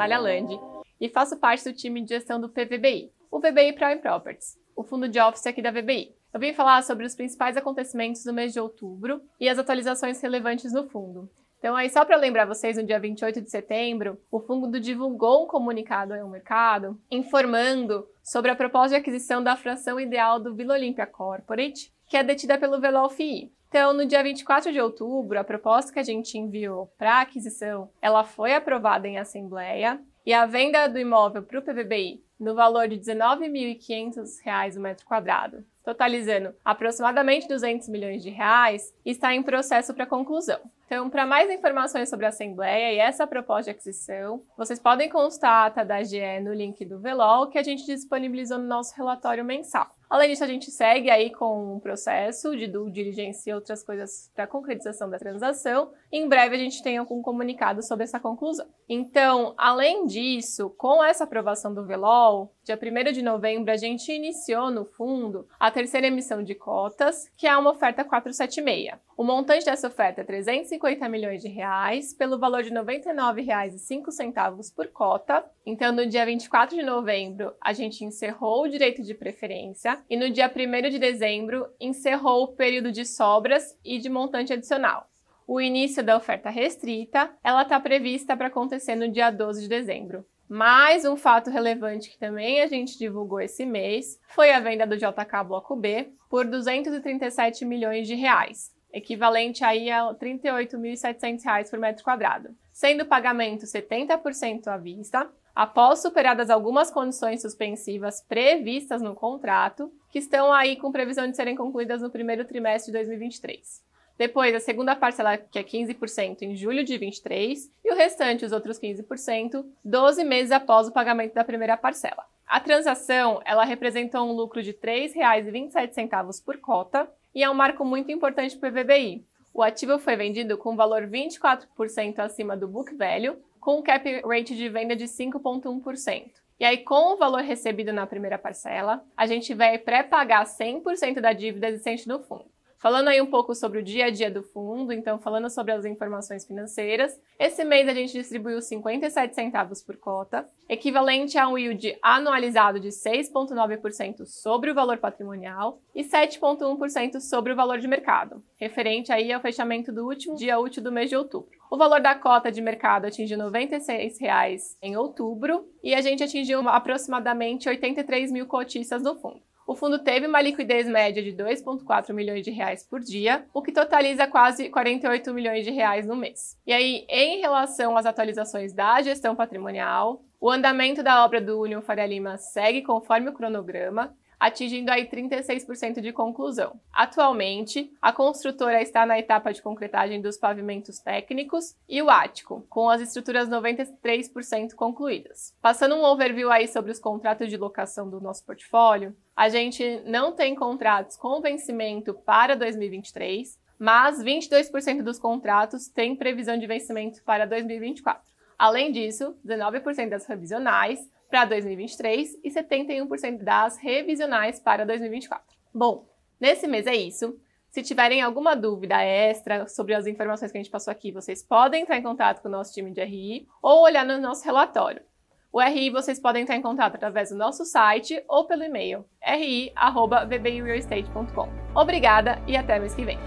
Casagrande e faço parte do time de gestão do PVBI, o VBI Prime Properties, o fundo de office aqui da VBI. Eu vim falar sobre os principais acontecimentos do mês de outubro e as atualizações relevantes no fundo. Então, aí, só para lembrar vocês, no dia 28 de setembro, o fundo divulgou um comunicado ao mercado informando sobre a proposta de aquisição da fração ideal do Vila Olímpia Corporate, que é detida pelo Velol FI. Então, no dia 24 de outubro, a proposta que a gente enviou para aquisição, ela foi aprovada em assembleia e a venda do imóvel para o PVBI no valor de R$ 19.500 o metro quadrado, totalizando aproximadamente 200 milhões de reais, está em processo para conclusão. Então, para mais informações sobre a Assembleia e essa proposta de aquisição, vocês podem consultar a ata da GE no link do Velol, que a gente disponibilizou no nosso relatório mensal. Além disso, a gente segue aí com um processo de due diligence e outras coisas para concretização da transação. Em breve a gente tem algum comunicado sobre essa conclusão. Então, além disso, com essa aprovação do Velol, dia 1 de novembro, a gente iniciou no fundo a terceira emissão de cotas, que é uma oferta 476. O montante dessa oferta é 350 milhões de reais, pelo valor de R$ 99,05 por cota. Então, no dia 24 de novembro, a gente encerrou o direito de preferência e no dia 1 de dezembro encerrou o período de sobras e de montante adicional. O início da oferta restrita, ela está prevista para acontecer no dia 12 de dezembro. Mais um fato relevante que também a gente divulgou esse mês foi a venda do JK Bloco B por 237 milhões de reais, equivalente aí a R$ 38.700 por metro quadrado, sendo o pagamento 70% à vista, após superadas algumas condições suspensivas previstas no contrato, que estão aí com previsão de serem concluídas no primeiro trimestre de 2023. Depois, a segunda parcela, que é 15%, em julho de 23, e o restante, os outros 15%, 12 meses após o pagamento da primeira parcela. A transação, ela representou um lucro de R$ 3,27 por cota e é um marco muito importante para o PVBI. O ativo foi vendido com valor 24% acima do book value, com um cap rate de venda de 5,1%. E aí, com o valor recebido na primeira parcela, a gente vai pré-pagar 100% da dívida existente no fundo. Falando aí um pouco sobre o dia a dia do fundo, então falando sobre as informações financeiras, esse mês a gente distribuiu 57 centavos por cota, equivalente a um yield anualizado de 6,9% sobre o valor patrimonial e 7,1% sobre o valor de mercado, referente aí ao fechamento do último dia útil do mês de outubro. O valor da cota de mercado atingiu R$ 96,00 em outubro e a gente atingiu aproximadamente 83 mil cotistas no fundo. O fundo teve uma liquidez média de 2,4 milhões de reais por dia, o que totaliza quase 48 milhões de reais no mês. E aí, em relação às atualizações da gestão patrimonial, o andamento da obra do Union Faria Lima segue conforme o cronograma atingindo aí 36% de conclusão. Atualmente, a construtora está na etapa de concretagem dos pavimentos técnicos e o ático, com as estruturas 93% concluídas. Passando um overview aí sobre os contratos de locação do nosso portfólio, a gente não tem contratos com vencimento para 2023, mas 22% dos contratos têm previsão de vencimento para 2024. Além disso, 19% das revisionais para 2023 e 71% das revisionais para 2024. Bom, nesse mês é isso. Se tiverem alguma dúvida extra sobre as informações que a gente passou aqui, vocês podem entrar em contato com o nosso time de RI ou olhar no nosso relatório. O RI vocês podem entrar em contato através do nosso site ou pelo e-mail ri@vbirealestate.com. Obrigada e até mês que vem.